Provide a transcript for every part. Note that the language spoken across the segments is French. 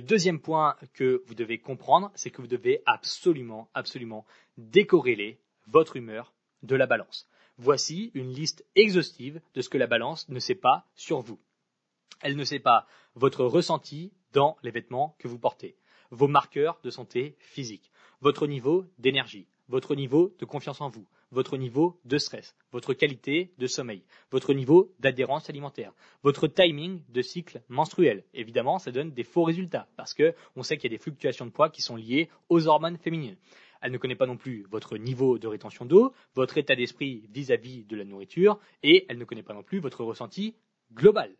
Le deuxième point que vous devez comprendre, c'est que vous devez absolument, absolument décorréler votre humeur de la balance. Voici une liste exhaustive de ce que la balance ne sait pas sur vous. Elle ne sait pas votre ressenti dans les vêtements que vous portez, vos marqueurs de santé physique, votre niveau d'énergie, votre niveau de confiance en vous, votre niveau de stress, votre qualité de sommeil, votre niveau d'adhérence alimentaire, votre timing de cycle menstruel. Évidemment, ça donne des faux résultats parce que on sait qu'il y a des fluctuations de poids qui sont liées aux hormones féminines. Elle ne connaît pas non plus votre niveau de rétention d'eau, votre état d'esprit vis-à-vis de la nourriture et elle ne connaît pas non plus votre ressenti global.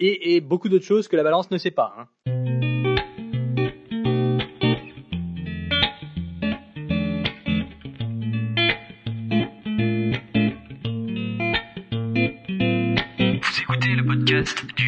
Et, beaucoup d'autres choses que la balance ne sait pas. Hein.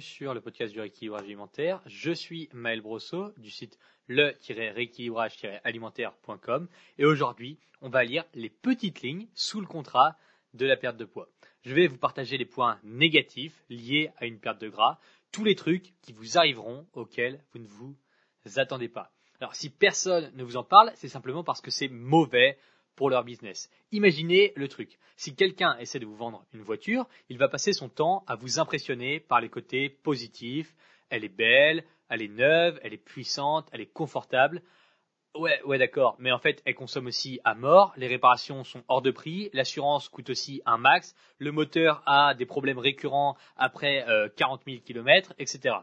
Sur le podcast du rééquilibrage alimentaire. Je suis Maël Brosseau du site le-rééquilibrage-alimentaire.com et aujourd'hui, on va lire les petites lignes sous le contrat de la perte de poids. Je vais vous partager les points négatifs liés à une perte de gras, tous les trucs qui vous arriveront auxquels vous ne vous attendez pas. Alors si personne ne vous en parle, c'est simplement parce que c'est mauvais pour leur business. Imaginez le truc. Si quelqu'un essaie de vous vendre une voiture, il va passer son temps à vous impressionner par les côtés positifs. Elle est belle, elle est neuve, elle est puissante, elle est confortable. Ouais, ouais, d'accord. Mais en fait, elle consomme aussi à mort. Les réparations sont hors de prix. L'assurance coûte aussi un max. Le moteur a des problèmes récurrents après 40 000 km, etc.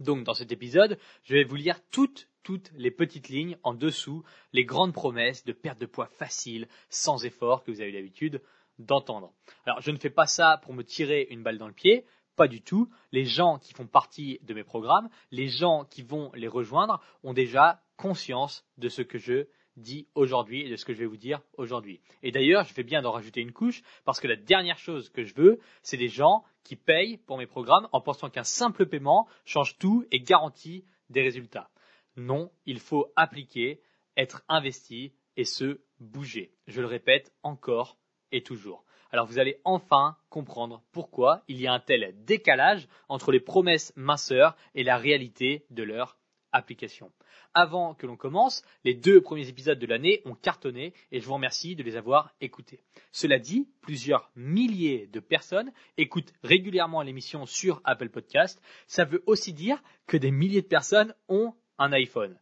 Donc, dans cet épisode, je vais vous lire toutes toutes les petites lignes en dessous, les grandes promesses de perte de poids facile, sans effort, que vous avez l'habitude d'entendre. Alors, je ne fais pas ça pour me tirer une balle dans le pied, pas du tout. Les gens qui font partie de mes programmes, les gens qui vont les rejoindre, ont déjà conscience de ce que je dis aujourd'hui et de ce que je vais vous dire aujourd'hui. Et d'ailleurs, je fais bien d'en rajouter une couche parce que la dernière chose que je veux, c'est des gens qui payent pour mes programmes en pensant qu'un simple paiement change tout et garantit des résultats. Non, il faut appliquer, être investi et se bouger. Je le répète encore et toujours. Alors vous allez enfin comprendre pourquoi il y a un tel décalage entre les promesses minceurs et la réalité de leur application. Avant que l'on commence, les deux premiers épisodes de l'année ont cartonné et je vous remercie de les avoir écoutés. Cela dit, plusieurs milliers de personnes écoutent régulièrement l'émission sur Apple Podcast. Ça veut aussi dire que des milliers de personnes ont un iPhone.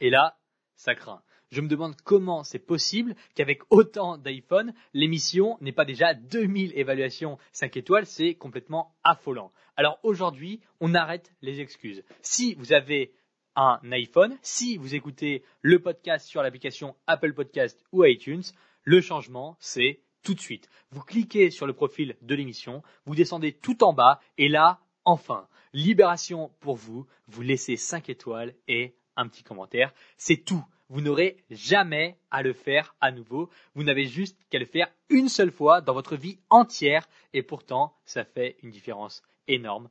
Et là, ça craint. Je me demande comment c'est possible qu'avec autant d'iPhone, l'émission n'ait pas déjà 2000 évaluations 5 étoiles, c'est complètement affolant. Alors aujourd'hui, on arrête les excuses. Si vous avez un iPhone, si vous écoutez le podcast sur l'application Apple Podcast ou iTunes, le changement, c'est tout de suite. Vous cliquez sur le profil de l'émission, vous descendez tout en bas et là, enfin, Libération pour vous. Vous laissez 5 étoiles et un petit commentaire. C'est tout. Vous n'aurez jamais à le faire à nouveau. Vous n'avez juste qu'à le faire une seule fois dans votre vie entière. Et pourtant, ça fait une différence énorme.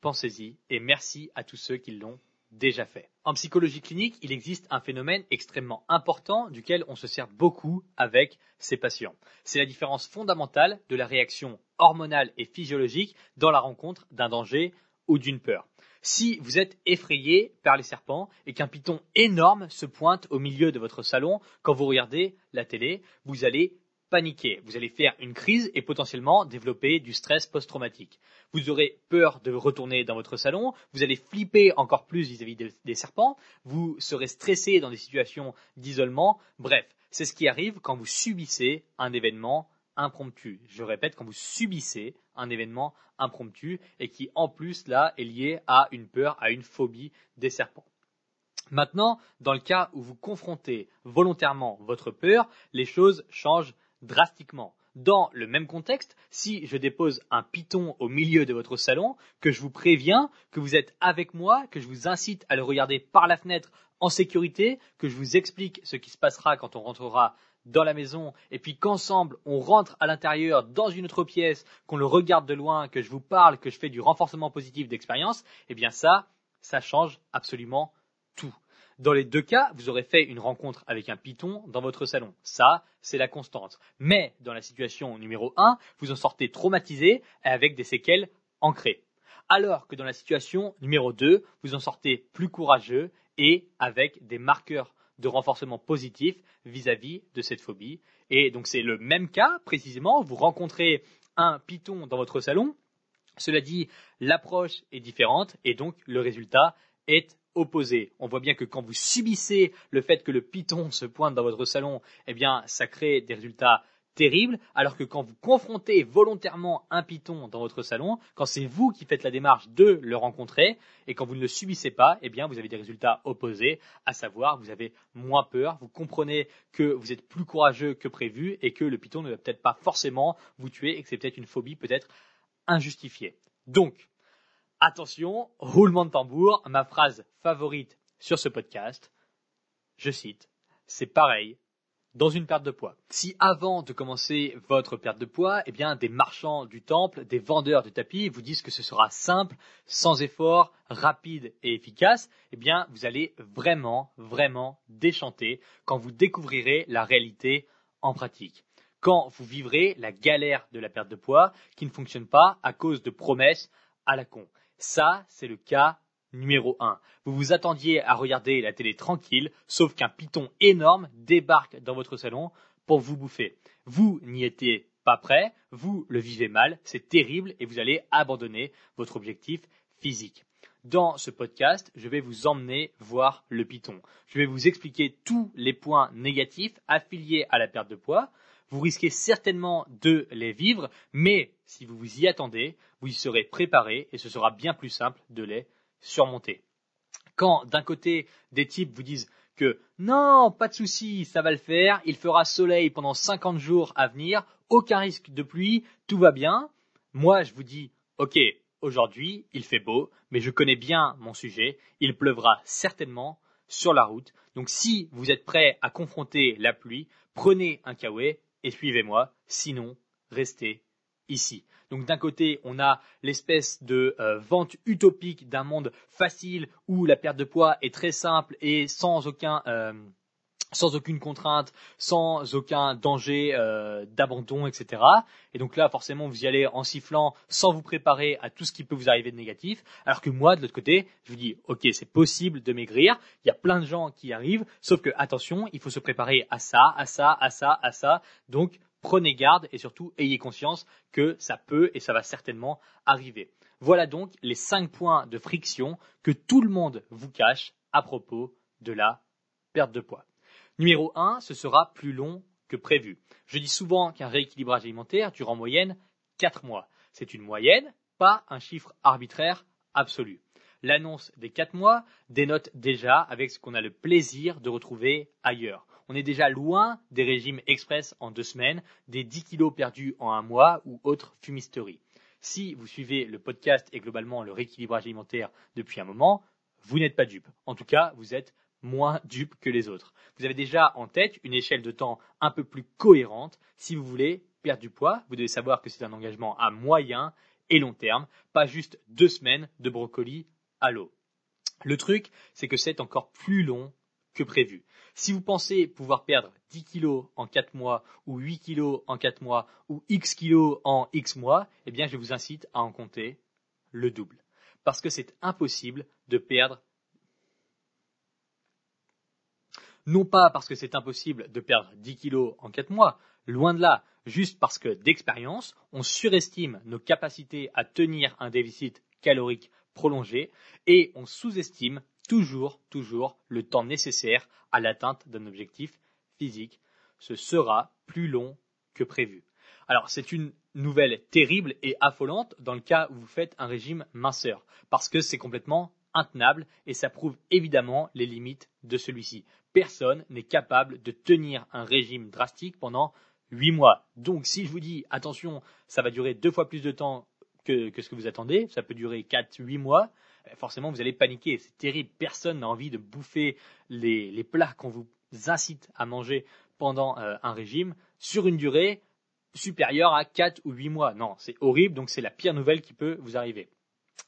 Pensez-y et merci à tous ceux qui l'ont déjà fait. En psychologie clinique, il existe un phénomène extrêmement important duquel on se sert beaucoup avec ses patients. C'est la différence fondamentale de la réaction hormonale et physiologique dans la rencontre d'un danger ou d'une peur. Si vous êtes effrayé par les serpents et qu'un python énorme se pointe au milieu de votre salon quand vous regardez la télé, vous allez paniquer, vous allez faire une crise et potentiellement développer du stress post-traumatique. Vous aurez peur de retourner dans votre salon, vous allez flipper encore plus vis-à-vis des serpents, vous serez stressé dans des situations d'isolement, bref, c'est ce qui arrive quand vous subissez un événement impromptu. Je répète, quand vous subissez un événement impromptu et qui en plus là est lié à une peur, à une phobie des serpents. Maintenant, dans le cas où vous confrontez volontairement votre peur, les choses changent drastiquement. Dans le même contexte, si je dépose un python au milieu de votre salon, que je vous préviens, que vous êtes avec moi, que je vous incite à le regarder par la fenêtre en sécurité, que je vous explique ce qui se passera quand on rentrera dans la maison, et puis qu'ensemble on rentre à l'intérieur dans une autre pièce, qu'on le regarde de loin, que je vous parle, que je fais du renforcement positif d'expérience, eh bien ça, ça change absolument tout. Dans les deux cas, vous aurez fait une rencontre avec un python dans votre salon. Ça, c'est la constante. Mais dans la situation numéro 1, vous en sortez traumatisé avec des séquelles ancrées. Alors que dans la situation numéro 2, vous en sortez plus courageux et avec des marqueurs de renforcement positif vis-à-vis de cette phobie. Et donc c'est le même cas, précisément, vous rencontrez un python dans votre salon, cela dit, l'approche est différente et donc le résultat est opposé. On voit bien que quand vous subissez le fait que le python se pointe dans votre salon, eh bien, ça crée des résultats terribles, alors que quand vous confrontez volontairement un python dans votre salon, quand c'est vous qui faites la démarche de le rencontrer, et quand vous ne le subissez pas, eh bien, vous avez des résultats opposés, à savoir, vous avez moins peur, vous comprenez que vous êtes plus courageux que prévu, et que le python ne va peut-être pas forcément vous tuer, et que c'est peut-être une phobie peut-être injustifiée. Donc, Attention, roulement de tambour, ma phrase favorite sur ce podcast, je cite, c'est pareil dans une perte de poids. Si avant de commencer votre perte de poids, eh bien, des marchands du temple, des vendeurs de tapis vous disent que ce sera simple, sans effort, rapide et efficace, eh bien, vous allez vraiment, vraiment déchanter quand vous découvrirez la réalité en pratique. Quand vous vivrez la galère de la perte de poids qui ne fonctionne pas à cause de promesses à la con. Ça, c'est le cas numéro 1. Vous vous attendiez à regarder la télé tranquille, sauf qu'un python énorme débarque dans votre salon pour vous bouffer. Vous n'y étiez pas prêt, vous le vivez mal, c'est terrible et vous allez abandonner votre objectif physique. Dans ce podcast, je vais vous emmener voir le python. Je vais vous expliquer tous les points négatifs affiliés à la perte de poids. Vous risquez certainement de les vivre, mais si vous vous y attendez, vous y serez préparé et ce sera bien plus simple de les surmonter. Quand d'un côté des types vous disent que non, pas de souci, ça va le faire, il fera soleil pendant 50 jours à venir, aucun risque de pluie, tout va bien. Moi, je vous dis, ok, aujourd'hui, il fait beau, mais je connais bien mon sujet, il pleuvra certainement sur la route. Donc si vous êtes prêt à confronter la pluie, prenez un kawaii et suivez-moi, sinon restez Donc d'un côté, on a l'espèce de euh, vente utopique d'un monde facile où la perte de poids est très simple et sans aucun euh, sans aucune contrainte, sans aucun danger euh, d'abandon, etc. Et donc là, forcément, vous y allez en sifflant, sans vous préparer à tout ce qui peut vous arriver de négatif. Alors que moi, de l'autre côté, je vous dis, ok, c'est possible de maigrir. Il y a plein de gens qui arrivent, sauf que attention, il faut se préparer à ça, à ça, à ça, à ça. Donc prenez garde et surtout ayez conscience que ça peut et ça va certainement arriver. Voilà donc les cinq points de friction que tout le monde vous cache à propos de la perte de poids. Numéro 1, ce sera plus long que prévu. Je dis souvent qu'un rééquilibrage alimentaire dure en moyenne 4 mois. C'est une moyenne, pas un chiffre arbitraire absolu. L'annonce des 4 mois dénote déjà avec ce qu'on a le plaisir de retrouver ailleurs on est déjà loin des régimes express en deux semaines, des 10 kilos perdus en un mois ou autres fumisteries. Si vous suivez le podcast et globalement le rééquilibrage alimentaire depuis un moment, vous n'êtes pas dupe. En tout cas, vous êtes moins dupe que les autres. Vous avez déjà en tête une échelle de temps un peu plus cohérente. Si vous voulez perdre du poids, vous devez savoir que c'est un engagement à moyen et long terme, pas juste deux semaines de brocoli à l'eau. Le truc, c'est que c'est encore plus long que prévu. Si vous pensez pouvoir perdre 10 kilos en 4 mois, ou 8 kilos en 4 mois, ou X kilos en X mois, eh bien, je vous incite à en compter le double. Parce que c'est impossible de perdre non pas parce que c'est impossible de perdre 10 kilos en 4 mois, loin de là, juste parce que d'expérience, on surestime nos capacités à tenir un déficit calorique prolongé et on sous-estime toujours, toujours le temps nécessaire à l'atteinte d'un objectif physique. Ce sera plus long que prévu. Alors c'est une nouvelle terrible et affolante dans le cas où vous faites un régime minceur, parce que c'est complètement intenable et ça prouve évidemment les limites de celui-ci. Personne n'est capable de tenir un régime drastique pendant 8 mois. Donc si je vous dis attention, ça va durer deux fois plus de temps que, que ce que vous attendez, ça peut durer 4-8 mois, forcément vous allez paniquer. C'est terrible. Personne n'a envie de bouffer les, plats qu'on vous incite à manger pendant euh, un régime sur une durée supérieure à 4 ou 8 mois. Non, c'est horrible, donc c'est la pire nouvelle qui peut vous arriver.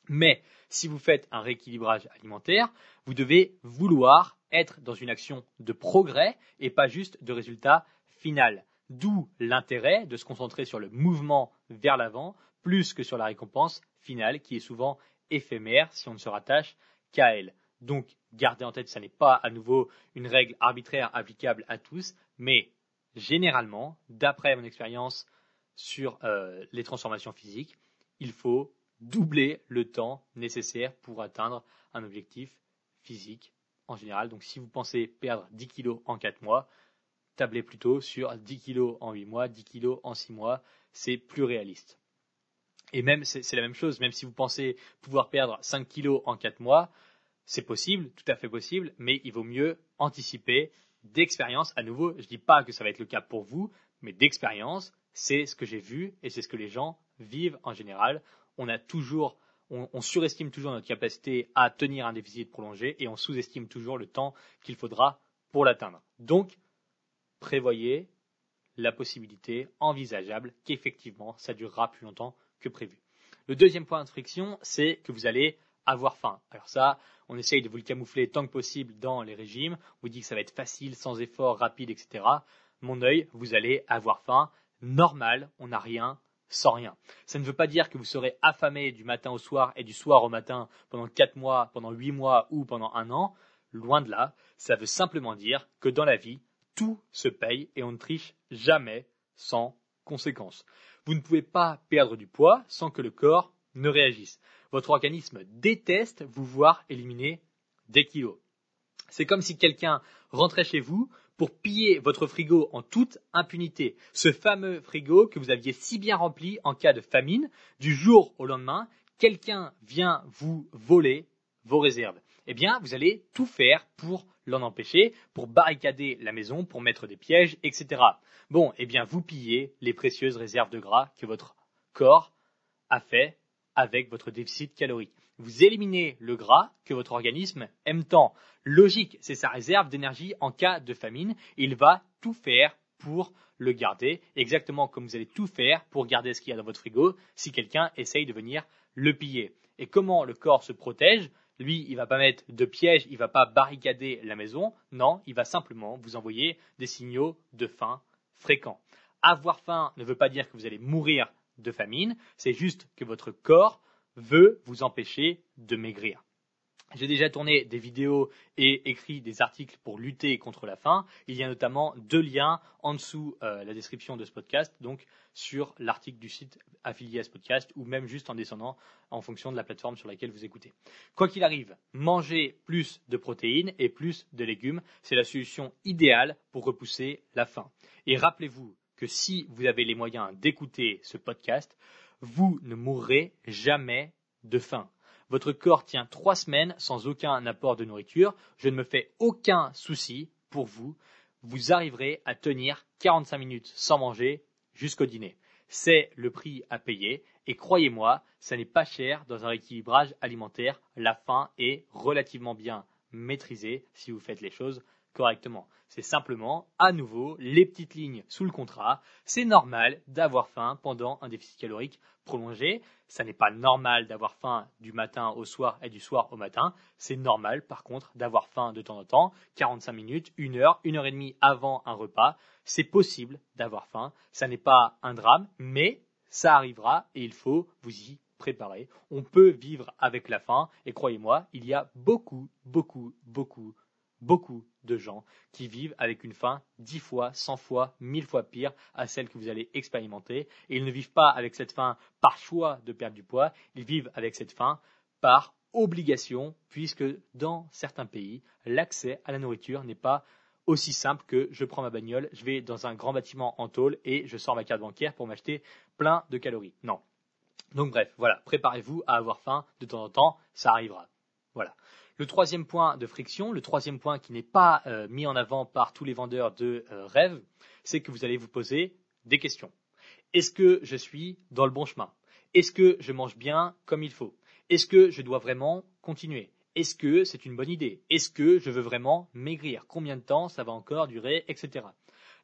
Mais si vous faites un rééquilibrage alimentaire, vous devez vouloir être dans une action de progrès et pas juste de résultat final. D'où l'intérêt de se concentrer sur le mouvement vers l'avant plus que sur la récompense finale qui est souvent éphémère si on ne se rattache qu'à elle. Donc, gardez en tête, ce n'est pas à nouveau une règle arbitraire applicable à tous, mais généralement, d'après mon expérience sur euh, les transformations physiques, il faut doubler le temps nécessaire pour atteindre un objectif physique en général. Donc si vous pensez perdre 10 kg en 4 mois, tablez plutôt sur 10 kg en 8 mois, 10 kg en 6 mois, c'est plus réaliste. Et même, c'est la même chose, même si vous pensez pouvoir perdre 5 kg en 4 mois, c'est possible, tout à fait possible, mais il vaut mieux anticiper d'expérience. À nouveau, je ne dis pas que ça va être le cas pour vous, mais d'expérience, c'est ce que j'ai vu et c'est ce que les gens vivent en général. On a toujours, on, surestime toujours notre capacité à tenir un déficit prolongé et on sous-estime toujours le temps qu'il faudra pour l'atteindre. Donc, prévoyez la possibilité envisageable qu'effectivement ça durera plus longtemps prévu. Le deuxième point de friction, c'est que vous allez avoir faim. Alors ça, on essaye de vous le camoufler tant que possible dans les régimes. On vous dit que ça va être facile, sans effort, rapide, etc. Mon œil, vous allez avoir faim. Normal, on n'a rien sans rien. Ça ne veut pas dire que vous serez affamé du matin au soir et du soir au matin pendant 4 mois, pendant 8 mois ou pendant un an. Loin de là, ça veut simplement dire que dans la vie, tout se paye et on ne triche jamais sans conséquence. Vous ne pouvez pas perdre du poids sans que le corps ne réagisse. Votre organisme déteste vous voir éliminer des kilos. C'est comme si quelqu'un rentrait chez vous pour piller votre frigo en toute impunité. Ce fameux frigo que vous aviez si bien rempli en cas de famine, du jour au lendemain, quelqu'un vient vous voler vos réserves. Eh bien, vous allez tout faire pour l'en empêcher, pour barricader la maison, pour mettre des pièges, etc. Bon, eh bien, vous pillez les précieuses réserves de gras que votre corps a fait avec votre déficit calorique. Vous éliminez le gras que votre organisme aime tant. Logique, c'est sa réserve d'énergie en cas de famine. Il va tout faire pour le garder, exactement comme vous allez tout faire pour garder ce qu'il y a dans votre frigo si quelqu'un essaye de venir le piller. Et comment le corps se protège? Lui, il va pas mettre de piège, il va pas barricader la maison. Non, il va simplement vous envoyer des signaux de faim fréquents. Avoir faim ne veut pas dire que vous allez mourir de famine, c'est juste que votre corps veut vous empêcher de maigrir. J'ai déjà tourné des vidéos et écrit des articles pour lutter contre la faim. Il y a notamment deux liens en dessous euh, la description de ce podcast, donc sur l'article du site affilié à ce podcast ou même juste en descendant en fonction de la plateforme sur laquelle vous écoutez. Quoi qu'il arrive, manger plus de protéines et plus de légumes, c'est la solution idéale pour repousser la faim. Et rappelez-vous que si vous avez les moyens d'écouter ce podcast, vous ne mourrez jamais de faim. Votre corps tient trois semaines sans aucun apport de nourriture. Je ne me fais aucun souci pour vous. Vous arriverez à tenir 45 minutes sans manger jusqu'au dîner. C'est le prix à payer et croyez-moi, ça n'est pas cher dans un rééquilibrage alimentaire. La faim est relativement bien maîtrisée si vous faites les choses correctement. C'est simplement, à nouveau, les petites lignes sous le contrat. C'est normal d'avoir faim pendant un déficit calorique prolongé. Ça n'est pas normal d'avoir faim du matin au soir et du soir au matin. C'est normal, par contre, d'avoir faim de temps en temps, 45 minutes, une heure, une heure et demie avant un repas. C'est possible d'avoir faim. Ça n'est pas un drame, mais ça arrivera et il faut vous y préparer. On peut vivre avec la faim et croyez-moi, il y a beaucoup, beaucoup, beaucoup beaucoup de gens qui vivent avec une faim dix fois, cent fois, mille fois pire à celle que vous allez expérimenter. Et ils ne vivent pas avec cette faim par choix de perdre du poids, ils vivent avec cette faim par obligation, puisque dans certains pays, l'accès à la nourriture n'est pas aussi simple que je prends ma bagnole, je vais dans un grand bâtiment en tôle et je sors ma carte bancaire pour m'acheter plein de calories. Non. Donc bref, voilà, préparez-vous à avoir faim de temps en temps, ça arrivera. Voilà. Le troisième point de friction, le troisième point qui n'est pas euh, mis en avant par tous les vendeurs de euh, rêves, c'est que vous allez vous poser des questions. Est-ce que je suis dans le bon chemin? Est-ce que je mange bien comme il faut? Est-ce que je dois vraiment continuer? Est-ce que c'est une bonne idée? Est-ce que je veux vraiment maigrir? Combien de temps ça va encore durer? Etc.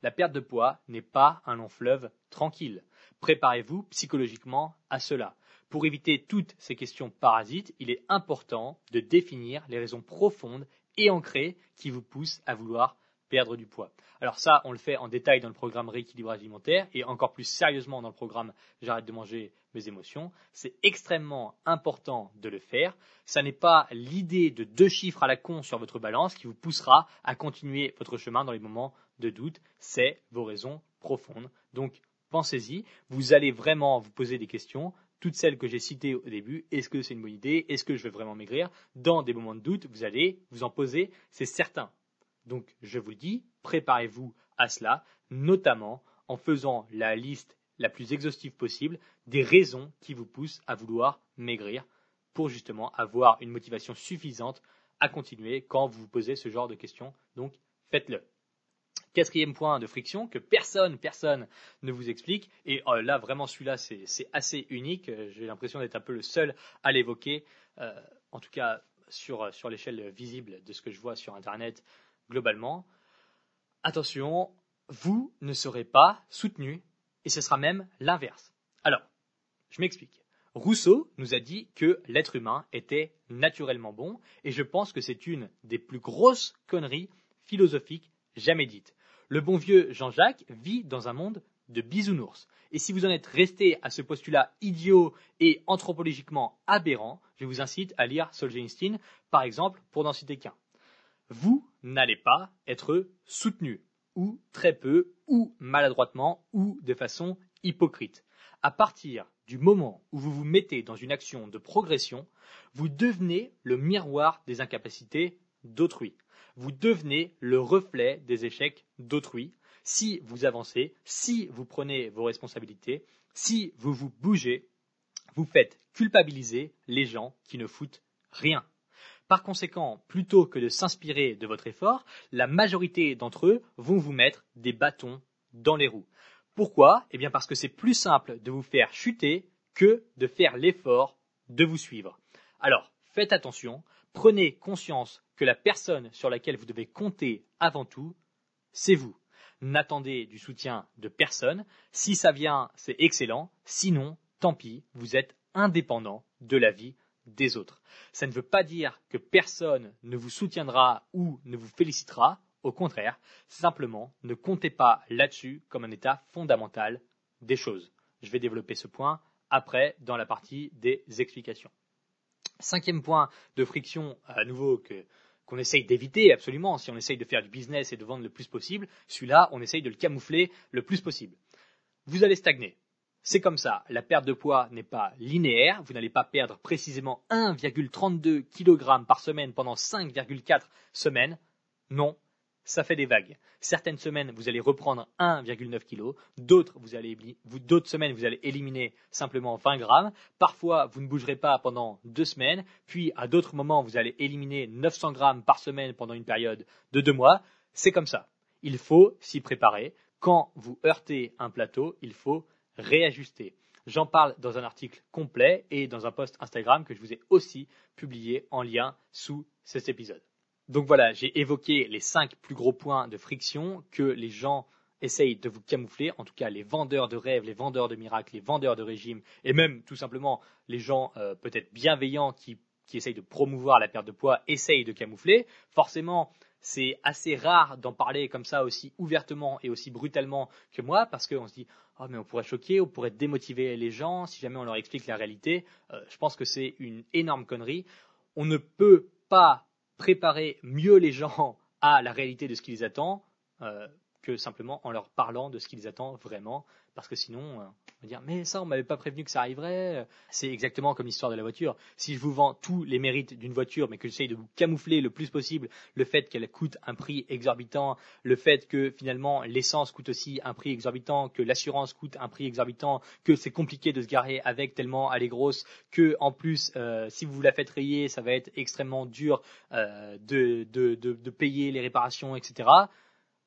La perte de poids n'est pas un long fleuve tranquille. Préparez-vous psychologiquement à cela. Pour éviter toutes ces questions parasites, il est important de définir les raisons profondes et ancrées qui vous poussent à vouloir perdre du poids. Alors ça, on le fait en détail dans le programme rééquilibrage alimentaire et encore plus sérieusement dans le programme J'arrête de manger mes émotions. C'est extrêmement important de le faire. Ça n'est pas l'idée de deux chiffres à la con sur votre balance qui vous poussera à continuer votre chemin dans les moments de doute. C'est vos raisons profondes. Donc pensez-y. Vous allez vraiment vous poser des questions toutes celles que j'ai citées au début, est-ce que c'est une bonne idée? Est-ce que je vais vraiment maigrir? Dans des moments de doute, vous allez vous en poser, c'est certain. Donc, je vous dis, préparez-vous à cela, notamment en faisant la liste la plus exhaustive possible des raisons qui vous poussent à vouloir maigrir pour justement avoir une motivation suffisante à continuer quand vous vous posez ce genre de questions. Donc, faites-le. Quatrième point de friction que personne, personne ne vous explique. Et euh, là, vraiment, celui-là, c'est assez unique. J'ai l'impression d'être un peu le seul à l'évoquer, euh, en tout cas sur, sur l'échelle visible de ce que je vois sur Internet globalement. Attention, vous ne serez pas soutenu et ce sera même l'inverse. Alors, je m'explique. Rousseau nous a dit que l'être humain était naturellement bon et je pense que c'est une des plus grosses conneries philosophiques jamais dites. Le bon vieux Jean-Jacques vit dans un monde de bisounours. Et si vous en êtes resté à ce postulat idiot et anthropologiquement aberrant, je vous incite à lire Solzhenitsyn, par exemple, pour n'en citer qu'un. Vous n'allez pas être soutenu, ou très peu, ou maladroitement, ou de façon hypocrite. À partir du moment où vous vous mettez dans une action de progression, vous devenez le miroir des incapacités d'autrui vous devenez le reflet des échecs d'autrui. Si vous avancez, si vous prenez vos responsabilités, si vous vous bougez, vous faites culpabiliser les gens qui ne foutent rien. Par conséquent, plutôt que de s'inspirer de votre effort, la majorité d'entre eux vont vous mettre des bâtons dans les roues. Pourquoi? Eh bien parce que c'est plus simple de vous faire chuter que de faire l'effort de vous suivre. Alors, faites attention, prenez conscience que la personne sur laquelle vous devez compter avant tout, c'est vous. N'attendez du soutien de personne. Si ça vient, c'est excellent. Sinon, tant pis, vous êtes indépendant de la vie des autres. Ça ne veut pas dire que personne ne vous soutiendra ou ne vous félicitera. Au contraire, simplement, ne comptez pas là-dessus comme un état fondamental des choses. Je vais développer ce point après dans la partie des explications. Cinquième point de friction, à nouveau, que qu'on essaye d'éviter absolument si on essaye de faire du business et de vendre le plus possible. Celui-là, on essaye de le camoufler le plus possible. Vous allez stagner. C'est comme ça. La perte de poids n'est pas linéaire. Vous n'allez pas perdre précisément 1,32 kg par semaine pendant 5,4 semaines. Non, ça fait des vagues. Certaines semaines, vous allez reprendre 1,9 kg, d'autres, vous allez, d'autres semaines, vous allez éliminer simplement 20 grammes. Parfois, vous ne bougerez pas pendant deux semaines, puis à d'autres moments, vous allez éliminer 900 grammes par semaine pendant une période de deux mois. C'est comme ça. Il faut s'y préparer. Quand vous heurtez un plateau, il faut réajuster. J'en parle dans un article complet et dans un post Instagram que je vous ai aussi publié en lien sous cet épisode. Donc voilà, j'ai évoqué les cinq plus gros points de friction que les gens essayent de vous camoufler, en tout cas les vendeurs de rêves, les vendeurs de miracles, les vendeurs de régimes, et même tout simplement les gens euh, peut-être bienveillants qui, qui essayent de promouvoir la perte de poids, essayent de camoufler. Forcément, c'est assez rare d'en parler comme ça aussi ouvertement et aussi brutalement que moi, parce qu'on se dit oh mais on pourrait choquer, on pourrait démotiver les gens si jamais on leur explique la réalité. Euh, je pense que c'est une énorme connerie. On ne peut pas préparer mieux les gens à la réalité de ce qui les attend euh, que simplement en leur parlant de ce qui les attend vraiment. Parce que sinon, euh, on va dire, mais ça, on m'avait pas prévenu que ça arriverait. C'est exactement comme l'histoire de la voiture. Si je vous vends tous les mérites d'une voiture, mais que j'essaye de vous camoufler le plus possible le fait qu'elle coûte un prix exorbitant, le fait que finalement l'essence coûte aussi un prix exorbitant, que l'assurance coûte un prix exorbitant, que c'est compliqué de se garer avec tellement elle est grosse, que en plus, euh, si vous la faites rayer, ça va être extrêmement dur euh, de, de, de payer les réparations, etc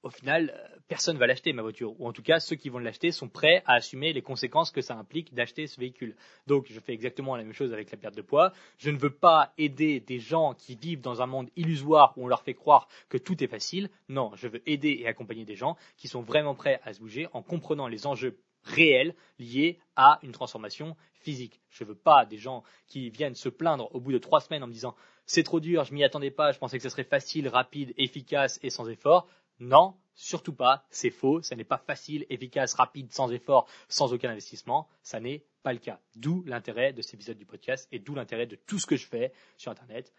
au final, euh, personne va l'acheter ma voiture, ou en tout cas ceux qui vont l'acheter sont prêts à assumer les conséquences que ça implique d'acheter ce véhicule. Donc je fais exactement la même chose avec la perte de poids. Je ne veux pas aider des gens qui vivent dans un monde illusoire où on leur fait croire que tout est facile. Non, je veux aider et accompagner des gens qui sont vraiment prêts à se bouger en comprenant les enjeux réels liés à une transformation physique. Je ne veux pas des gens qui viennent se plaindre au bout de trois semaines en me disant c'est trop dur, je m'y attendais pas, je pensais que ce serait facile, rapide, efficace et sans effort. Non, surtout pas, c'est faux, ça n'est pas facile, efficace, rapide, sans effort, sans aucun investissement, ça n'est pas le cas. D'où l'intérêt de cet épisode du podcast et d'où l'intérêt de tout ce que je fais sur Internet.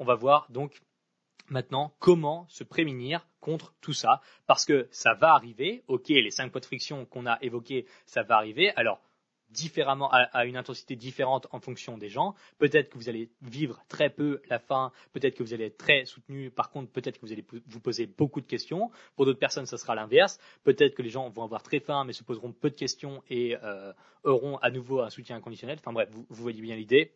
On va voir donc maintenant comment se prémunir contre tout ça, parce que ça va arriver, ok, les cinq points de friction qu'on a évoqués, ça va arriver, alors différemment, à, une intensité différente en fonction des gens. Peut-être que vous allez vivre très peu la faim, peut-être que vous allez être très soutenu, par contre, peut-être que vous allez vous poser beaucoup de questions. Pour d'autres personnes, ce sera l'inverse. Peut-être que les gens vont avoir très faim, mais se poseront peu de questions et euh, auront à nouveau un soutien inconditionnel. Enfin bref, vous voyez bien l'idée.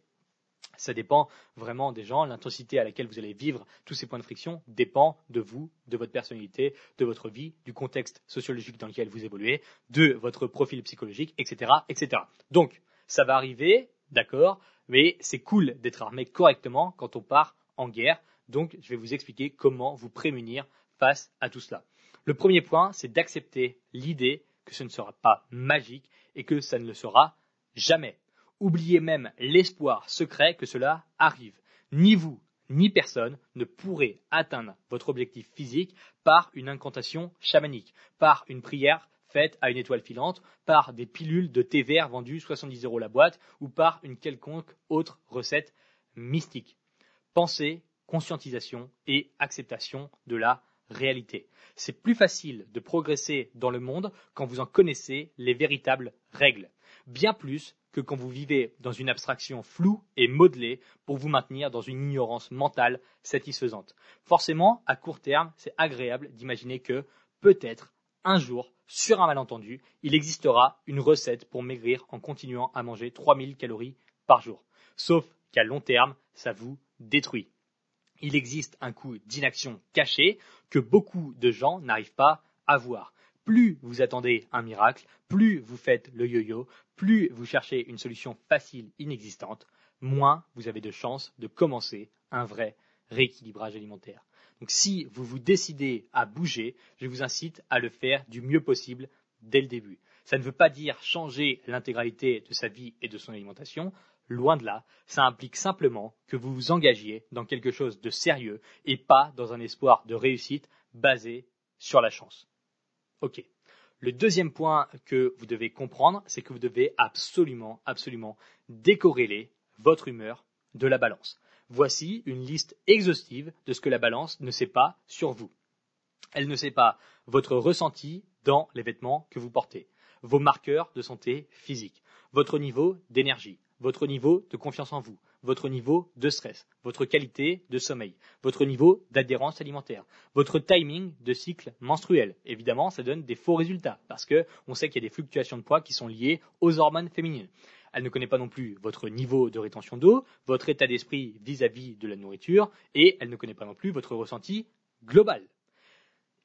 Ça dépend vraiment des gens. L'intensité à laquelle vous allez vivre tous ces points de friction dépend de vous, de votre personnalité, de votre vie, du contexte sociologique dans lequel vous évoluez, de votre profil psychologique, etc., etc. Donc, ça va arriver, d'accord, mais c'est cool d'être armé correctement quand on part en guerre. Donc, je vais vous expliquer comment vous prémunir face à tout cela. Le premier point, c'est d'accepter l'idée que ce ne sera pas magique et que ça ne le sera jamais. Oubliez même l'espoir secret que cela arrive. Ni vous, ni personne ne pourrez atteindre votre objectif physique par une incantation chamanique, par une prière faite à une étoile filante, par des pilules de thé vert vendues 70 euros la boîte ou par une quelconque autre recette mystique. Pensée, conscientisation et acceptation de la réalité. C'est plus facile de progresser dans le monde quand vous en connaissez les véritables règles. Bien plus que quand vous vivez dans une abstraction floue et modelée pour vous maintenir dans une ignorance mentale satisfaisante. Forcément, à court terme, c'est agréable d'imaginer que, peut-être, un jour, sur un malentendu, il existera une recette pour maigrir en continuant à manger 3000 calories par jour. Sauf qu'à long terme, ça vous détruit. Il existe un coût d'inaction caché que beaucoup de gens n'arrivent pas à voir plus vous attendez un miracle, plus vous faites le yo-yo, plus vous cherchez une solution facile, inexistante, moins vous avez de chances de commencer un vrai rééquilibrage alimentaire. Donc si vous vous décidez à bouger, je vous incite à le faire du mieux possible dès le début. Ça ne veut pas dire changer l'intégralité de sa vie et de son alimentation, loin de là, ça implique simplement que vous vous engagiez dans quelque chose de sérieux et pas dans un espoir de réussite basé sur la chance. Ok. Le deuxième point que vous devez comprendre, c'est que vous devez absolument, absolument décorréler votre humeur de la balance. Voici une liste exhaustive de ce que la balance ne sait pas sur vous. Elle ne sait pas votre ressenti dans les vêtements que vous portez, vos marqueurs de santé physique, votre niveau d'énergie, votre niveau de confiance en vous, votre niveau de stress, votre qualité de sommeil, votre niveau d'adhérence alimentaire, votre timing de cycle menstruel. Évidemment, ça donne des faux résultats parce que on sait qu'il y a des fluctuations de poids qui sont liées aux hormones féminines. Elle ne connaît pas non plus votre niveau de rétention d'eau, votre état d'esprit vis-à-vis de la nourriture et elle ne connaît pas non plus votre ressenti global.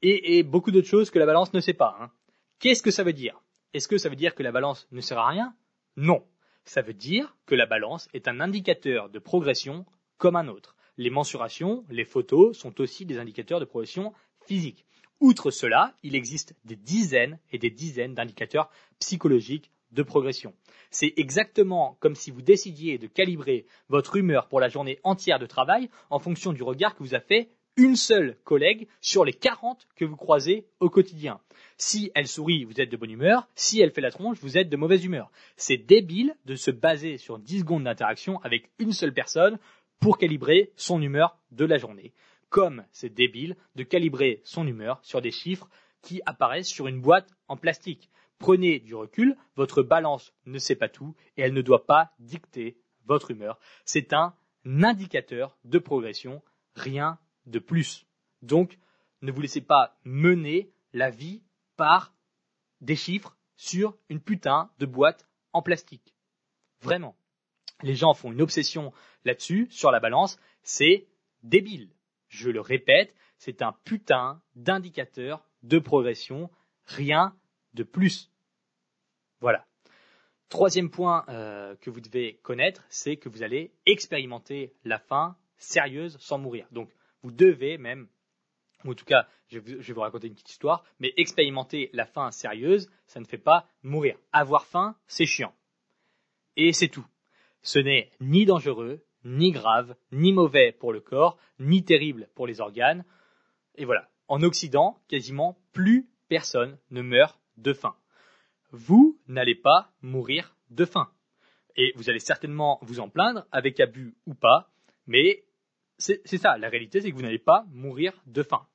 Et, beaucoup d'autres choses que la balance ne sait pas. Hein. Qu'est-ce que ça veut dire? Est-ce que ça veut dire que la balance ne sert à rien? Non. Ça veut dire que la balance est un indicateur de progression comme un autre. Les mensurations, les photos sont aussi des indicateurs de progression physique. Outre cela, il existe des dizaines et des dizaines d'indicateurs psychologiques de progression. C'est exactement comme si vous décidiez de calibrer votre humeur pour la journée entière de travail en fonction du regard que vous a fait une seule collègue sur les 40 que vous croisez au quotidien. Si elle sourit, vous êtes de bonne humeur. Si elle fait la tronche, vous êtes de mauvaise humeur. C'est débile de se baser sur 10 secondes d'interaction avec une seule personne pour calibrer son humeur de la journée. Comme c'est débile de calibrer son humeur sur des chiffres qui apparaissent sur une boîte en plastique. Prenez du recul, votre balance ne sait pas tout et elle ne doit pas dicter votre humeur. C'est un indicateur de progression, rien de plus. Donc, ne vous laissez pas mener la vie par des chiffres sur une putain de boîte en plastique. Vraiment. Les gens font une obsession là-dessus, sur la balance, c'est débile. Je le répète, c'est un putain d'indicateur de progression, rien de plus. Voilà. Troisième point euh, que vous devez connaître, c'est que vous allez expérimenter la faim sérieuse sans mourir. Donc, vous devez même, ou en tout cas, je vais vous raconter une petite histoire, mais expérimenter la faim sérieuse, ça ne fait pas mourir. Avoir faim, c'est chiant. Et c'est tout. Ce n'est ni dangereux, ni grave, ni mauvais pour le corps, ni terrible pour les organes. Et voilà. En Occident, quasiment plus personne ne meurt de faim. Vous n'allez pas mourir de faim. Et vous allez certainement vous en plaindre, avec abus ou pas, mais c'est ça, la réalité c'est que vous n'allez pas mourir de faim.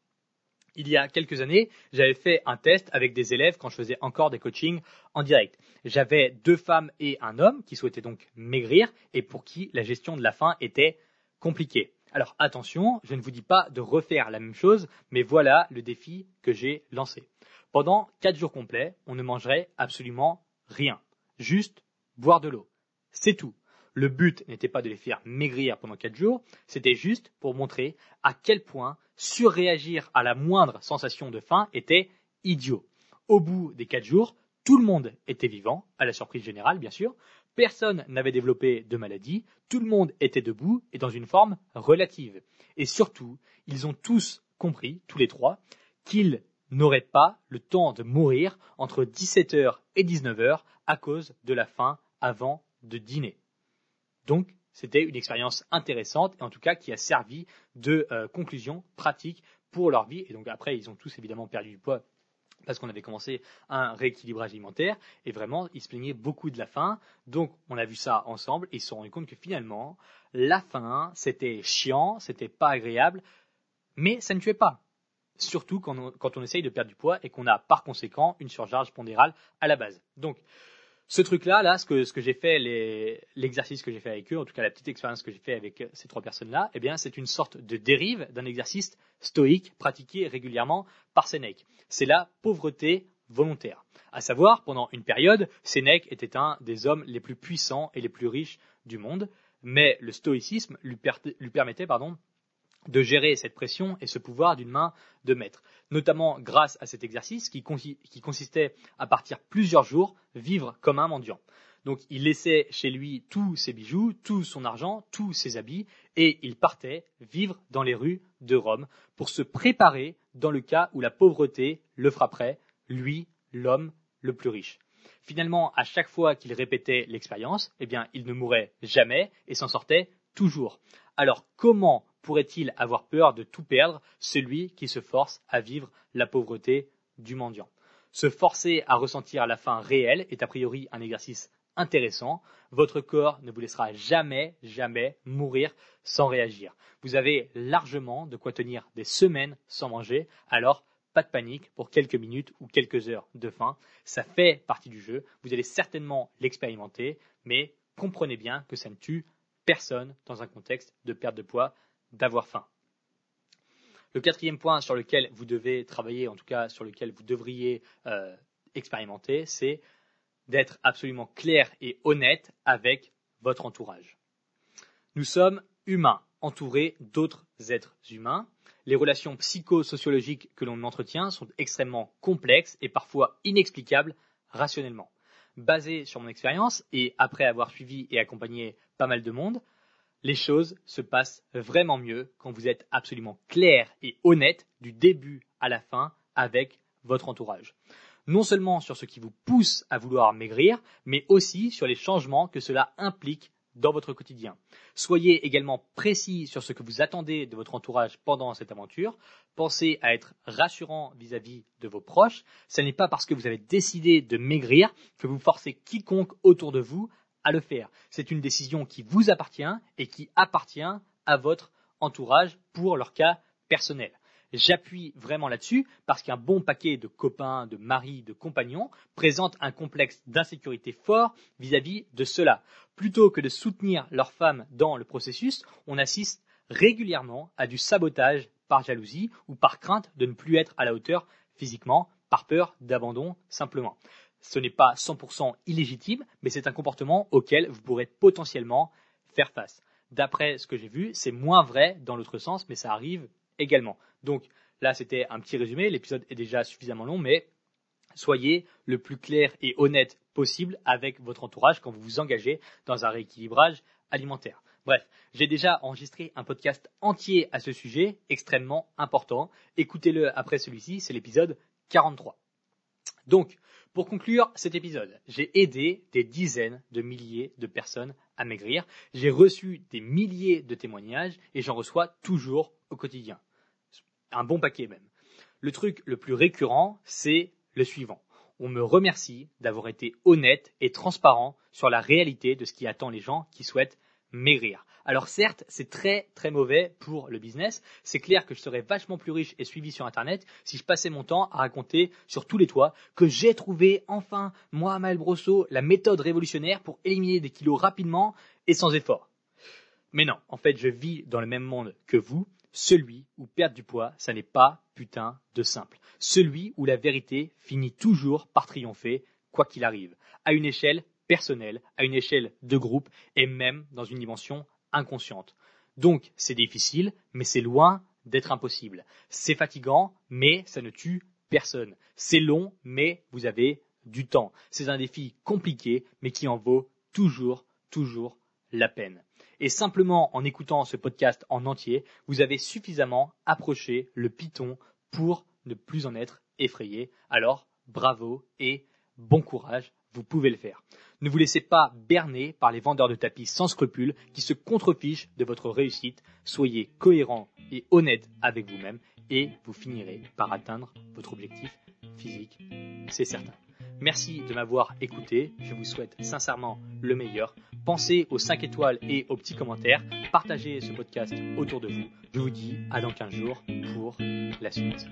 Il y a quelques années, j'avais fait un test avec des élèves quand je faisais encore des coachings en direct. J'avais deux femmes et un homme qui souhaitaient donc maigrir et pour qui la gestion de la faim était compliquée. Alors attention, je ne vous dis pas de refaire la même chose, mais voilà le défi que j'ai lancé. Pendant quatre jours complets, on ne mangerait absolument rien. Juste boire de l'eau. C'est tout. Le but n'était pas de les faire maigrir pendant quatre jours, c'était juste pour montrer à quel point surréagir à la moindre sensation de faim était idiot. Au bout des quatre jours, tout le monde était vivant, à la surprise générale bien sûr, personne n'avait développé de maladie, tout le monde était debout et dans une forme relative. Et surtout, ils ont tous compris, tous les trois, qu'ils n'auraient pas le temps de mourir entre 17h et 19h à cause de la faim avant de dîner. Donc, c'était une expérience intéressante et en tout cas qui a servi de euh, conclusion pratique pour leur vie. Et donc après, ils ont tous évidemment perdu du poids parce qu'on avait commencé un rééquilibrage alimentaire et vraiment ils se plaignaient beaucoup de la faim. Donc on a vu ça ensemble et ils se sont rendus compte que finalement la faim c'était chiant, c'était pas agréable, mais ça ne tuait pas. Surtout quand on, quand essaye de perdre du poids et qu'on a par conséquent une surcharge pondérale à la base. Donc ce truc-là, là, ce que, j'ai fait, l'exercice que j'ai fait avec eux, en tout cas la petite expérience que j'ai fait avec ces trois personnes-là, eh bien, c'est une sorte de dérive d'un exercice stoïque pratiqué régulièrement par Sénèque. C'est la pauvreté volontaire. À savoir, pendant une période, Sénèque était un des hommes les plus puissants et les plus riches du monde, mais le stoïcisme lui, lui permettait, pardon, de gérer cette pression et ce pouvoir d'une main de maître, notamment grâce à cet exercice qui, consistait à partir plusieurs jours vivre comme un mendiant. Donc il laissait chez lui tous ses bijoux, tout son argent, tous ses habits, et il partait vivre dans les rues de Rome pour se préparer dans le cas où la pauvreté le frapperait, lui, l'homme le plus riche. Finalement, à chaque fois qu'il répétait l'expérience, eh bien, il ne mourait jamais et s'en sortait toujours. Alors comment pourrait-il avoir peur de tout perdre, celui qui se force à vivre la pauvreté du mendiant Se forcer à ressentir la faim réelle est a priori un exercice intéressant. Votre corps ne vous laissera jamais, jamais mourir sans réagir. Vous avez largement de quoi tenir des semaines sans manger, alors pas de panique pour quelques minutes ou quelques heures de faim. Ça fait partie du jeu. Vous allez certainement l'expérimenter, mais comprenez bien que ça ne tue personne dans un contexte de perte de poids d'avoir faim. Le quatrième point sur lequel vous devez travailler, en tout cas sur lequel vous devriez euh, expérimenter, c'est d'être absolument clair et honnête avec votre entourage. Nous sommes humains, entourés d'autres êtres humains. Les relations psychosociologiques que l'on entretient sont extrêmement complexes et parfois inexplicables rationnellement. Basé sur mon expérience et après avoir suivi et accompagné pas mal de monde, les choses se passent vraiment mieux quand vous êtes absolument clair et honnête du début à la fin avec votre entourage. Non seulement sur ce qui vous pousse à vouloir maigrir, mais aussi sur les changements que cela implique dans votre quotidien. Soyez également précis sur ce que vous attendez de votre entourage pendant cette aventure. Pensez à être rassurant vis-à-vis de vos proches. Ce n'est pas parce que vous avez décidé de maigrir que vous forcez quiconque autour de vous à le faire. C'est une décision qui vous appartient et qui appartient à votre entourage pour leur cas personnel. J'appuie vraiment là-dessus parce qu'un bon paquet de copains, de maris, de compagnons présente un complexe d'insécurité fort vis-à-vis de cela. Plutôt que de soutenir leur femme dans le processus, on assiste régulièrement à du sabotage par jalousie ou par crainte de ne plus être à la hauteur physiquement, par peur d'abandon simplement ce n'est pas 100% illégitime, mais c'est un comportement auquel vous pourrez potentiellement faire face. D'après ce que j'ai vu, c'est moins vrai dans l'autre sens, mais ça arrive également. Donc, là c'était un petit résumé, l'épisode est déjà suffisamment long, mais soyez le plus clair et honnête possible avec votre entourage quand vous vous engagez dans un rééquilibrage alimentaire. Bref, j'ai déjà enregistré un podcast entier à ce sujet, extrêmement important. Écoutez-le après celui-ci, c'est l'épisode 43. Donc, pour conclure cet épisode, j'ai aidé des dizaines de milliers de personnes à maigrir. J'ai reçu des milliers de témoignages et j'en reçois toujours au quotidien. Un bon paquet même. Le truc le plus récurrent, c'est le suivant. On me remercie d'avoir été honnête et transparent sur la réalité de ce qui attend les gens qui souhaitent maigrir. Alors certes, c'est très très mauvais pour le business. C'est clair que je serais vachement plus riche et suivi sur Internet si je passais mon temps à raconter sur tous les toits que j'ai trouvé enfin, moi, Maël Brosseau, la méthode révolutionnaire pour éliminer des kilos rapidement et sans effort. Mais non, en fait, je vis dans le même monde que vous, celui où perdre du poids, ça n'est pas putain de simple. Celui où la vérité finit toujours par triompher, quoi qu'il arrive, à une échelle personnelle, à une échelle de groupe et même dans une dimension inconsciente. Donc c'est difficile, mais c'est loin d'être impossible. C'est fatigant, mais ça ne tue personne. C'est long, mais vous avez du temps. C'est un défi compliqué, mais qui en vaut toujours, toujours la peine. Et simplement en écoutant ce podcast en entier, vous avez suffisamment approché le python pour ne plus en être effrayé. Alors, bravo et bon courage vous pouvez le faire. Ne vous laissez pas berner par les vendeurs de tapis sans scrupules qui se contrefichent de votre réussite. Soyez cohérent et honnête avec vous-même et vous finirez par atteindre votre objectif physique, c'est certain. Merci de m'avoir écouté, je vous souhaite sincèrement le meilleur. Pensez aux 5 étoiles et aux petits commentaires, partagez ce podcast autour de vous. Je vous dis à dans 15 jours pour la suite.